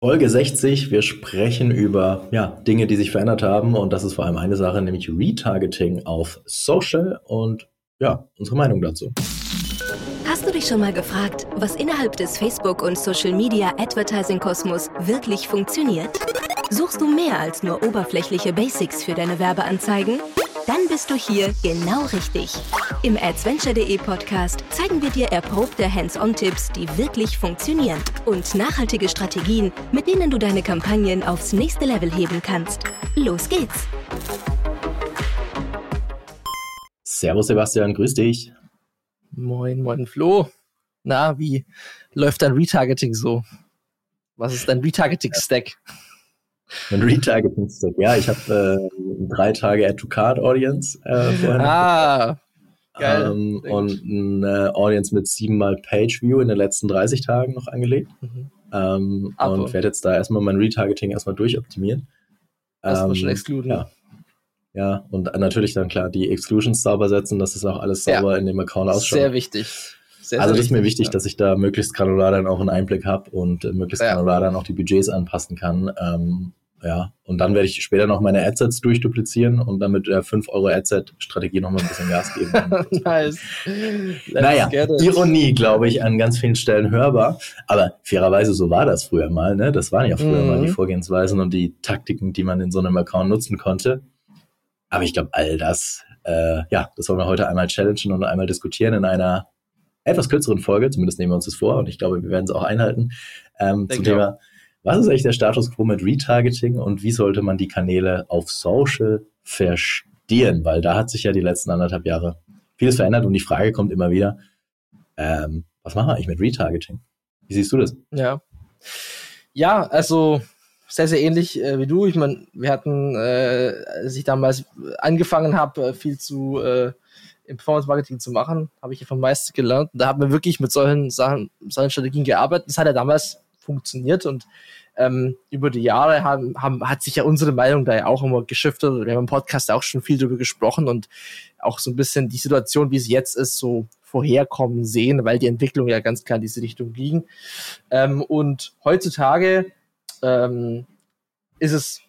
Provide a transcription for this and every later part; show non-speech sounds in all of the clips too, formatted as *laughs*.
Folge 60. Wir sprechen über ja, Dinge, die sich verändert haben. Und das ist vor allem eine Sache, nämlich Retargeting auf Social und ja, unsere Meinung dazu. Hast du dich schon mal gefragt, was innerhalb des Facebook- und Social-Media-Advertising-Kosmos wirklich funktioniert? Suchst du mehr als nur oberflächliche Basics für deine Werbeanzeigen? Dann bist du hier genau richtig. Im adventure.de Podcast zeigen wir dir erprobte Hands-on-Tipps, die wirklich funktionieren und nachhaltige Strategien, mit denen du deine Kampagnen aufs nächste Level heben kannst. Los geht's! Servus Sebastian, grüß dich. Moin, moin Flo. Na, wie läuft dein Retargeting so? Was ist dein Retargeting-Stack? Ein Retargeting-Stack, ja, ich habe äh, drei Tage Add-to-Card-Audience äh, vorher. Ah, geil. Ähm, und eine Audience mit siebenmal Page-View in den letzten 30 Tagen noch angelegt. Mhm. Ähm, und werde jetzt da erstmal mein Retargeting erstmal durchoptimieren. Das ähm, schon exkluden. Ja. ja, und natürlich dann klar die Exclusions sauber setzen, dass das auch alles sauber ja. in dem Account ausschaut. Sehr wichtig. Sehr, also das ist mir wichtig, ja. dass ich da möglichst granular dann auch einen Einblick habe und äh, möglichst ja. granular dann auch die Budgets anpassen kann. Ähm, ja, und dann werde ich später noch meine Adsets durchduplizieren und dann mit der 5 Euro Adset-Strategie noch mal ein bisschen Gas geben. *laughs* nice. naja, Ironie, glaube ich, an ganz vielen Stellen hörbar. Aber fairerweise, so war das früher mal. Ne? Das waren ja früher mhm. mal die mhm. Vorgehensweisen und die Taktiken, die man in so einem Account nutzen konnte. Aber ich glaube, all das, äh, ja, das wollen wir heute einmal challengen und einmal diskutieren in einer etwas kürzeren Folge. Zumindest nehmen wir uns das vor und ich glaube, wir werden es auch einhalten. Ähm, zum Thema was ist eigentlich der Status quo mit Retargeting und wie sollte man die Kanäle auf Social verstehen? Weil da hat sich ja die letzten anderthalb Jahre vieles verändert und die Frage kommt immer wieder, ähm, was machen wir eigentlich mit Retargeting? Wie siehst du das? Ja. Ja, also sehr, sehr ähnlich äh, wie du. Ich meine, wir hatten, äh, als ich damals angefangen habe, äh, viel zu äh, im Performance-Marketing zu machen, habe ich ja vom meisten gelernt. Und da haben wir wirklich mit solchen Sachen, solchen Strategien gearbeitet. Das hat ja damals funktioniert und ähm, über die Jahre haben, haben, hat sich ja unsere Meinung da ja auch immer geschiftet. Wir haben im Podcast auch schon viel darüber gesprochen und auch so ein bisschen die Situation, wie sie jetzt ist, so vorherkommen sehen, weil die Entwicklung ja ganz klar in diese Richtung ging. Ähm, und heutzutage ähm, ist es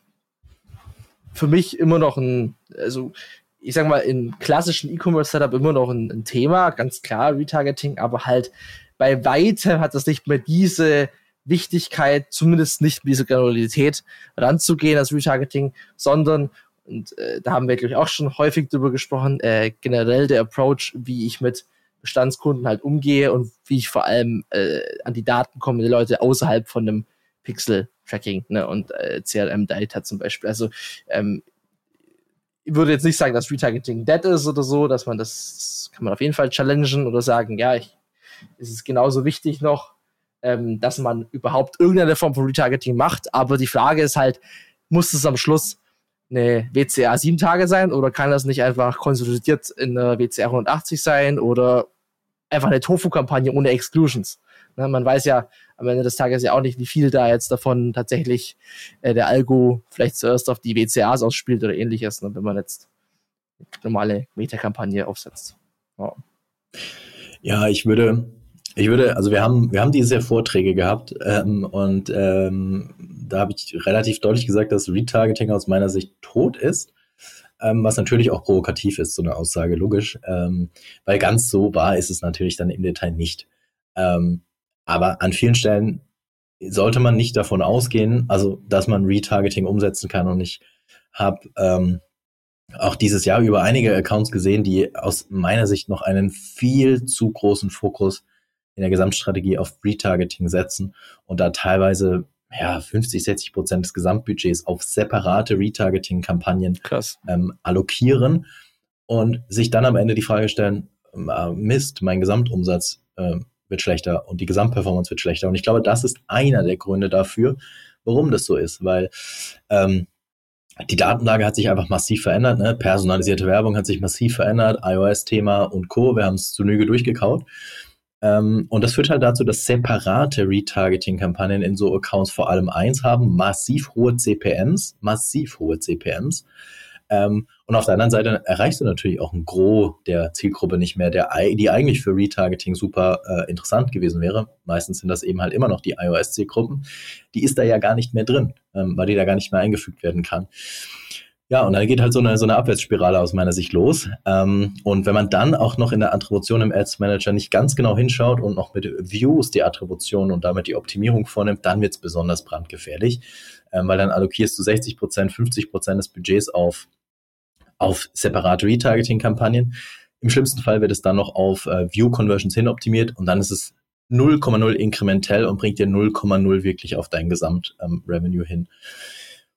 für mich immer noch ein, also ich sag mal, im klassischen E-Commerce-Setup immer noch ein, ein, Thema, ganz klar, Retargeting, aber halt bei weitem hat das nicht mehr diese Wichtigkeit, zumindest nicht mit dieser Granularität ranzugehen als Retargeting, sondern, und äh, da haben wir, glaube ich, auch schon häufig drüber gesprochen, äh, generell der Approach, wie ich mit Bestandskunden halt umgehe und wie ich vor allem äh, an die Daten komme, die Leute außerhalb von einem Pixel-Tracking ne, und äh, CRM-Data zum Beispiel. Also ähm, ich würde jetzt nicht sagen, dass Retargeting dead ist oder so, dass man das kann man auf jeden Fall challengen oder sagen, ja, ich, ist es genauso wichtig noch, ähm, dass man überhaupt irgendeine Form von Retargeting macht. Aber die Frage ist halt, muss es am Schluss eine WCA 7 Tage sein oder kann das nicht einfach konsolidiert in einer WCA 180 sein oder einfach eine Tofu-Kampagne ohne Exclusions? Ne, man weiß ja am Ende des Tages ja auch nicht, wie viel da jetzt davon tatsächlich äh, der Algo vielleicht zuerst auf die WCAs ausspielt oder ähnliches, ne, wenn man jetzt eine normale Meta-Kampagne aufsetzt. Ja. ja, ich würde, ich würde, also wir haben, wir haben diese Vorträge gehabt ähm, und ähm, da habe ich relativ deutlich gesagt, dass Retargeting aus meiner Sicht tot ist, ähm, was natürlich auch provokativ ist, so eine Aussage, logisch, ähm, weil ganz so wahr ist es natürlich dann im Detail nicht. Ähm, aber an vielen Stellen sollte man nicht davon ausgehen, also dass man Retargeting umsetzen kann und ich habe ähm, auch dieses Jahr über einige Accounts gesehen, die aus meiner Sicht noch einen viel zu großen Fokus in der Gesamtstrategie auf Retargeting setzen und da teilweise ja, 50, 60 Prozent des Gesamtbudgets auf separate Retargeting-Kampagnen ähm, allokieren und sich dann am Ende die Frage stellen, äh, Mist, mein Gesamtumsatz äh, wird schlechter und die Gesamtperformance wird schlechter. Und ich glaube, das ist einer der Gründe dafür, warum das so ist, weil ähm, die Datenlage hat sich einfach massiv verändert. Ne? Personalisierte Werbung hat sich massiv verändert, iOS-Thema und Co. Wir haben es zu Nüge durchgekaut. Ähm, und das führt halt dazu, dass separate Retargeting-Kampagnen in so Accounts vor allem eins haben, massiv hohe CPMs, massiv hohe CPMs. Ähm, und auf der anderen Seite erreichst du natürlich auch ein Gros der Zielgruppe nicht mehr, der, die eigentlich für Retargeting super äh, interessant gewesen wäre. Meistens sind das eben halt immer noch die iOS-Zielgruppen. Die ist da ja gar nicht mehr drin, ähm, weil die da gar nicht mehr eingefügt werden kann. Ja, und dann geht halt so eine, so eine Abwärtsspirale aus meiner Sicht los. Ähm, und wenn man dann auch noch in der Attribution im Ads Manager nicht ganz genau hinschaut und noch mit Views die Attribution und damit die Optimierung vornimmt, dann wird es besonders brandgefährlich, ähm, weil dann allokierst du 60 Prozent, 50 Prozent des Budgets auf, auf separate Retargeting-Kampagnen. Im schlimmsten Fall wird es dann noch auf äh, View-Conversions hin optimiert und dann ist es 0,0 inkrementell und bringt dir 0,0 wirklich auf dein Gesamt-Revenue ähm, hin.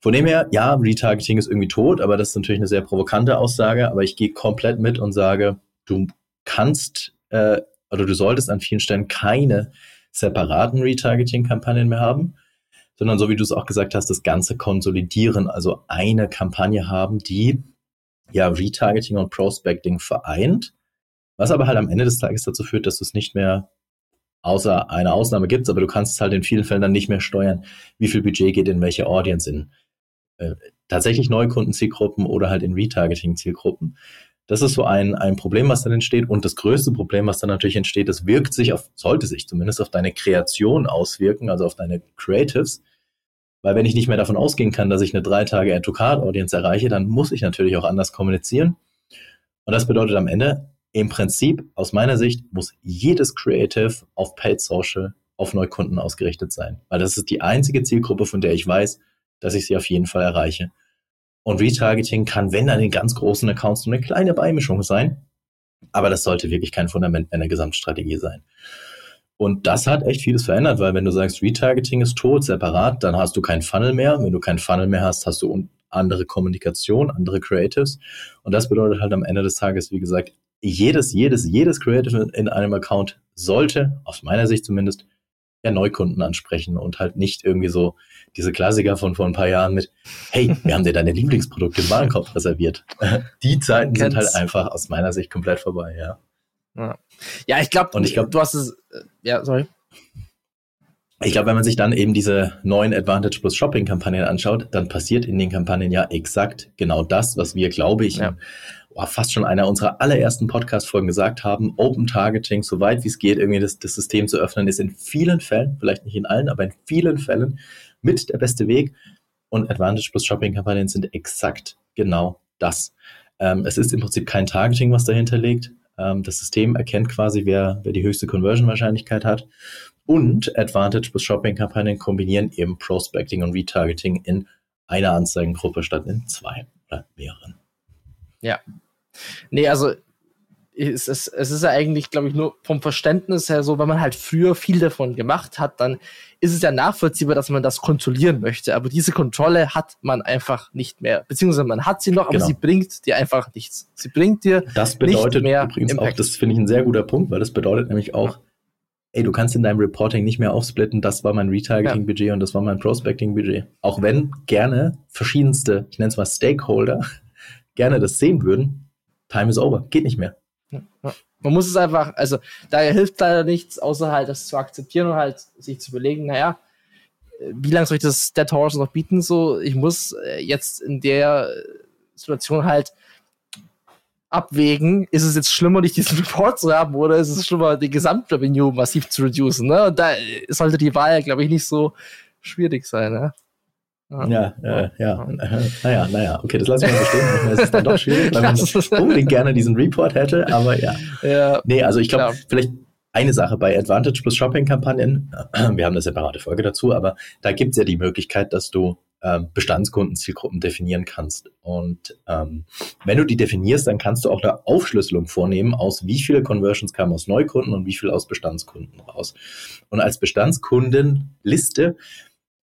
Von dem her, ja, Retargeting ist irgendwie tot, aber das ist natürlich eine sehr provokante Aussage. Aber ich gehe komplett mit und sage, du kannst äh, oder du solltest an vielen Stellen keine separaten Retargeting-Kampagnen mehr haben, sondern so wie du es auch gesagt hast, das Ganze konsolidieren, also eine Kampagne haben, die ja Retargeting und Prospecting vereint, was aber halt am Ende des Tages dazu führt, dass du es nicht mehr außer eine Ausnahme gibt, aber du kannst es halt in vielen Fällen dann nicht mehr steuern, wie viel Budget geht in welche Audience in äh, tatsächlich Neukundenzielgruppen oder halt in Retargeting-Zielgruppen. Das ist so ein, ein Problem, was dann entsteht. Und das größte Problem, was dann natürlich entsteht, das wirkt sich auf, sollte sich zumindest auf deine Kreation auswirken, also auf deine Creatives. Weil wenn ich nicht mehr davon ausgehen kann, dass ich eine drei Tage Add-to-Card-Audience erreiche, dann muss ich natürlich auch anders kommunizieren. Und das bedeutet am Ende, im Prinzip, aus meiner Sicht, muss jedes Creative auf Paid Social auf Neukunden ausgerichtet sein. Weil das ist die einzige Zielgruppe, von der ich weiß, dass ich sie auf jeden Fall erreiche. Und Retargeting kann, wenn dann in ganz großen Accounts, so eine kleine Beimischung sein. Aber das sollte wirklich kein Fundament einer Gesamtstrategie sein. Und das hat echt vieles verändert, weil wenn du sagst, Retargeting ist tot, separat, dann hast du keinen Funnel mehr. Wenn du keinen Funnel mehr hast, hast du andere Kommunikation, andere Creatives. Und das bedeutet halt am Ende des Tages, wie gesagt, jedes, jedes, jedes Creative in einem Account sollte, aus meiner Sicht zumindest, Neukunden ansprechen und halt nicht irgendwie so diese Klassiker von vor ein paar Jahren mit, hey, wir haben dir deine Lieblingsprodukte im Warenkorb reserviert. *laughs* Die Zeiten sind halt einfach aus meiner Sicht komplett vorbei, ja. Ja, ja ich glaube, glaube, du hast es, äh, ja, sorry. Ich glaube, wenn man sich dann eben diese neuen Advantage Plus Shopping Kampagnen anschaut, dann passiert in den Kampagnen ja exakt genau das, was wir, glaube ich, ja oh, fast schon einer unserer allerersten Podcast-Folgen gesagt haben, Open Targeting, so weit wie es geht, irgendwie das, das System zu öffnen, ist in vielen Fällen, vielleicht nicht in allen, aber in vielen Fällen mit der beste Weg. Und Advantage plus Shopping-Kampagnen sind exakt genau das. Ähm, es ist im Prinzip kein Targeting, was dahinter liegt. Ähm, das System erkennt quasi, wer, wer die höchste Conversion-Wahrscheinlichkeit hat. Und Advantage plus Shopping-Kampagnen kombinieren eben Prospecting und Retargeting in einer Anzeigengruppe statt in zwei oder mehreren. Ja. Nee, also es ist, es ist ja eigentlich, glaube ich, nur vom Verständnis her so, wenn man halt früher viel davon gemacht hat, dann ist es ja nachvollziehbar, dass man das kontrollieren möchte. Aber diese Kontrolle hat man einfach nicht mehr. Beziehungsweise man hat sie noch, aber genau. sie bringt dir einfach nichts. Sie bringt dir das bedeutet nicht mehr übrigens Impact. auch, das finde ich ein sehr guter Punkt, weil das bedeutet nämlich auch, ey, du kannst in deinem Reporting nicht mehr aufsplitten, das war mein Retargeting-Budget ja. und das war mein Prospecting-Budget. Auch wenn gerne verschiedenste, ich nenne es mal Stakeholder, gerne das sehen würden, time is over, geht nicht mehr. Man muss es einfach, also da hilft leider nichts, außer halt das zu akzeptieren und halt sich zu überlegen, naja, wie lange soll ich das Dead Horse noch bieten? So, ich muss äh, jetzt in der Situation halt abwägen, ist es jetzt schlimmer, nicht diesen *laughs* Report zu haben oder ist es schlimmer, die Gesamtrevenue massiv zu reducen? Ne? Und da sollte die Wahl, glaube ich, nicht so schwierig sein. Ne? Ja, äh, ja. *laughs* Naja, naja, okay, das lassen wir mal stehen. Manchmal ist es dann doch schwierig, *laughs* weil man *laughs* unbedingt gerne diesen Report hätte, aber ja. ja nee, also ich glaube, vielleicht eine Sache bei Advantage plus Shopping-Kampagnen, *clears throat* wir haben eine separate Folge dazu, aber da gibt es ja die Möglichkeit, dass du ähm, Bestandskundenzielgruppen definieren kannst. Und ähm, wenn du die definierst, dann kannst du auch eine Aufschlüsselung vornehmen, aus wie viele Conversions kamen aus Neukunden und wie viel aus Bestandskunden raus. Und als Bestandskundenliste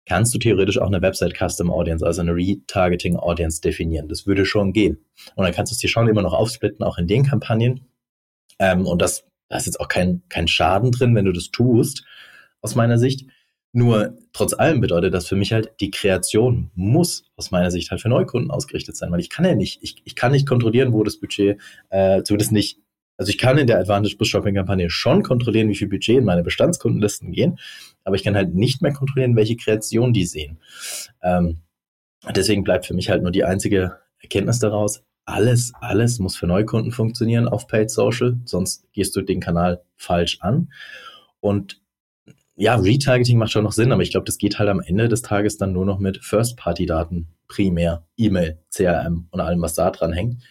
kannst du theoretisch auch eine Website Custom Audience, also eine Retargeting Audience definieren. Das würde schon gehen. Und dann kannst du es dir schon immer noch aufsplitten, auch in den Kampagnen. Ähm, und das, da ist jetzt auch kein, kein Schaden drin, wenn du das tust, aus meiner Sicht. Nur trotz allem bedeutet das für mich halt, die Kreation muss aus meiner Sicht halt für Neukunden ausgerichtet sein, weil ich kann ja nicht, ich, ich kann nicht kontrollieren, wo das Budget, äh, zumindest nicht also ich kann in der Advantage Bus Shopping Kampagne schon kontrollieren, wie viel Budget in meine Bestandskundenlisten gehen, aber ich kann halt nicht mehr kontrollieren, welche Kreation die sehen. Ähm, deswegen bleibt für mich halt nur die einzige Erkenntnis daraus, alles, alles muss für Neukunden funktionieren auf Paid Social, sonst gehst du den Kanal falsch an. Und ja, Retargeting macht schon noch Sinn, aber ich glaube, das geht halt am Ende des Tages dann nur noch mit First-Party-Daten primär, E-Mail, CRM und allem, was da dran hängt.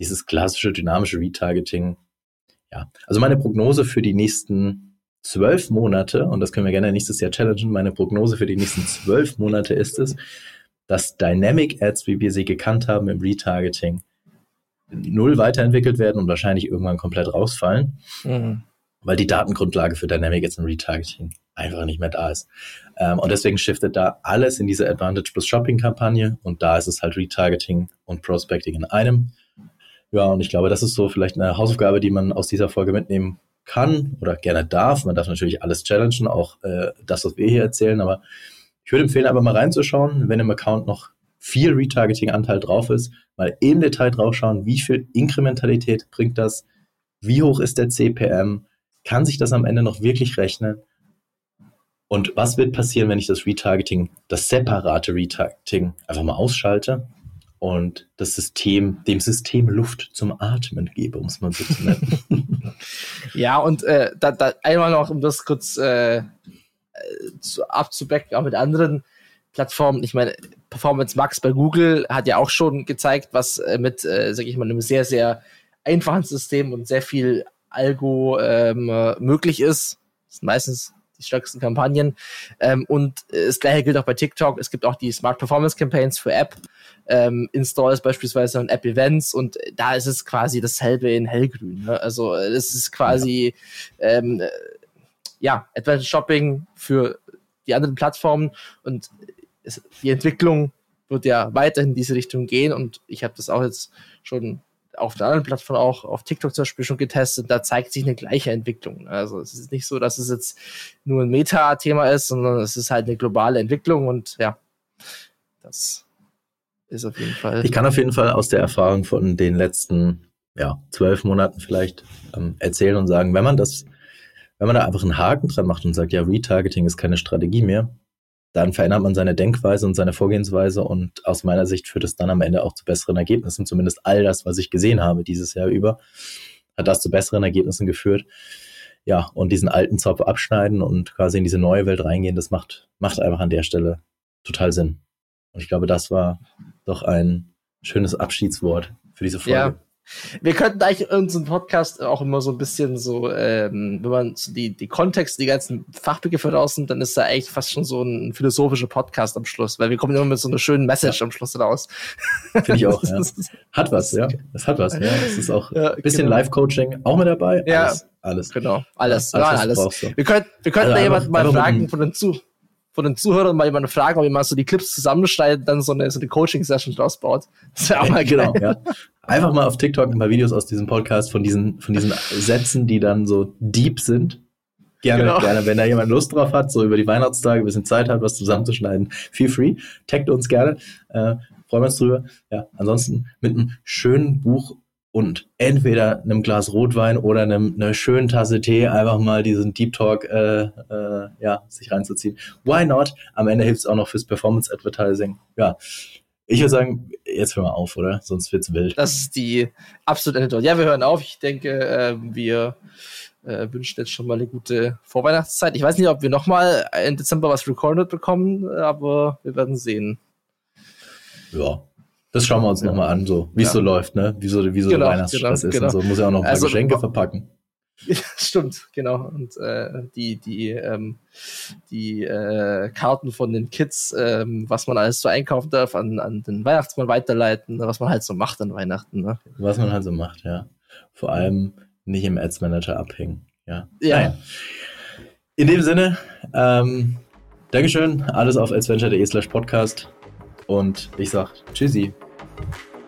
Dieses klassische dynamische Retargeting. Ja, also meine Prognose für die nächsten zwölf Monate, und das können wir gerne nächstes Jahr challengen, meine Prognose für die nächsten zwölf Monate ist es, dass Dynamic Ads, wie wir sie gekannt haben im Retargeting, null weiterentwickelt werden und wahrscheinlich irgendwann komplett rausfallen. Mhm weil die Datengrundlage für Dynamic jetzt im Retargeting einfach nicht mehr da ist. Ähm, und deswegen shiftet da alles in diese Advantage plus Shopping-Kampagne und da ist es halt Retargeting und Prospecting in einem. Ja, und ich glaube, das ist so vielleicht eine Hausaufgabe, die man aus dieser Folge mitnehmen kann oder gerne darf. Man darf natürlich alles challengen, auch äh, das, was wir hier erzählen, aber ich würde empfehlen, einfach mal reinzuschauen, wenn im Account noch viel Retargeting-Anteil drauf ist, mal im Detail draufschauen, wie viel Inkrementalität bringt das, wie hoch ist der CPM, kann sich das am Ende noch wirklich rechnen? Und was wird passieren, wenn ich das Retargeting, das separate Retargeting einfach mal ausschalte und das System, dem System Luft zum Atmen gebe, um es mal so zu nennen? *laughs* ja, und äh, da, da einmal noch, um das kurz äh, zu, abzubacken, auch mit anderen Plattformen. Ich meine, Performance Max bei Google hat ja auch schon gezeigt, was äh, mit, äh, sag ich mal, einem sehr, sehr einfachen System und sehr viel Algo ähm, äh, möglich ist. Das sind meistens die stärksten Kampagnen. Ähm, und das gleiche gilt auch bei TikTok. Es gibt auch die Smart Performance Campaigns für App. Ähm, Installs beispielsweise und App Events und da ist es quasi dasselbe in hellgrün. Ne? Also es ist quasi ja. ähm, äh, ja, Advanced Shopping für die anderen Plattformen und es, die Entwicklung wird ja weiterhin in diese Richtung gehen und ich habe das auch jetzt schon auf der anderen Plattform auch, auf TikTok zum Beispiel schon getestet, da zeigt sich eine gleiche Entwicklung. Also es ist nicht so, dass es jetzt nur ein Meta-Thema ist, sondern es ist halt eine globale Entwicklung und ja, das ist auf jeden Fall. Ich kann auf jeden Fall aus der Erfahrung von den letzten ja, zwölf Monaten vielleicht ähm, erzählen und sagen, wenn man das, wenn man da einfach einen Haken dran macht und sagt, ja, Retargeting ist keine Strategie mehr, dann verändert man seine Denkweise und seine Vorgehensweise und aus meiner Sicht führt es dann am Ende auch zu besseren Ergebnissen. Zumindest all das, was ich gesehen habe dieses Jahr über, hat das zu besseren Ergebnissen geführt. Ja, und diesen alten Zopf abschneiden und quasi in diese neue Welt reingehen, das macht, macht einfach an der Stelle total Sinn. Und ich glaube, das war doch ein schönes Abschiedswort für diese Folge. Ja, wir könnten eigentlich unseren Podcast auch immer so ein bisschen so, ähm, wenn man die, die Kontext, die ganzen Fachbegriffe raus dann ist da eigentlich fast schon so ein philosophischer Podcast am Schluss, weil wir kommen immer mit so einer schönen Message ja. am Schluss raus. Finde ich auch, *laughs* ja. Hat was, ja. Es hat was, ja. Es ist auch ein ja, bisschen genau. Live-Coaching auch mit dabei. Ja. Alles. alles. Genau, alles. Ja, alles. alles. Wir, könnt, wir könnten also da jemanden mal fragen von den Zu von den Zuhörern mal jemanden fragen, ob jemand so die Clips zusammenschneidet, dann so eine, so eine Coaching-Session draus baut. Das wäre auch *laughs* mal genau, ja. Einfach mal auf TikTok ein paar Videos aus diesem Podcast von diesen, von diesen *laughs* Sätzen, die dann so deep sind. Gerne, genau. gerne, wenn da jemand Lust drauf hat, so über die Weihnachtstage ein bisschen Zeit hat, was zusammenzuschneiden, feel free. Taggt uns gerne. Äh, freuen wir uns drüber. Ja, ansonsten mit einem schönen Buch und entweder einem Glas Rotwein oder einem, einer schönen Tasse Tee einfach mal diesen Deep Talk äh, äh, ja, sich reinzuziehen. Why not? Am Ende hilft es auch noch fürs Performance Advertising. Ja, ich würde sagen, jetzt hören wir auf, oder? Sonst wird's wild. Das ist die absolute Antwort. Ja, wir hören auf. Ich denke, äh, wir äh, wünschen jetzt schon mal eine gute Vorweihnachtszeit. Ich weiß nicht, ob wir nochmal im Dezember was recorded bekommen, aber wir werden sehen. Ja, das schauen wir uns ja. nochmal an, so wie es ja. so läuft, ne? Wie so, wie so genau, Weihnachtsstress genau, ist genau. und so. Muss ja auch noch ein paar also, Geschenke verpacken. *laughs* Ja, stimmt, genau. Und äh, die, die, ähm, die äh, Karten von den Kids, ähm, was man alles so einkaufen darf, an, an den Weihnachtsmann weiterleiten, was man halt so macht an Weihnachten. Ne? Was man halt so macht, ja. Vor allem nicht im Ads Manager abhängen. Ja. ja. Naja. In dem Sinne, ähm, Dankeschön. Alles auf adsventure.de slash podcast. Und ich sag Tschüssi.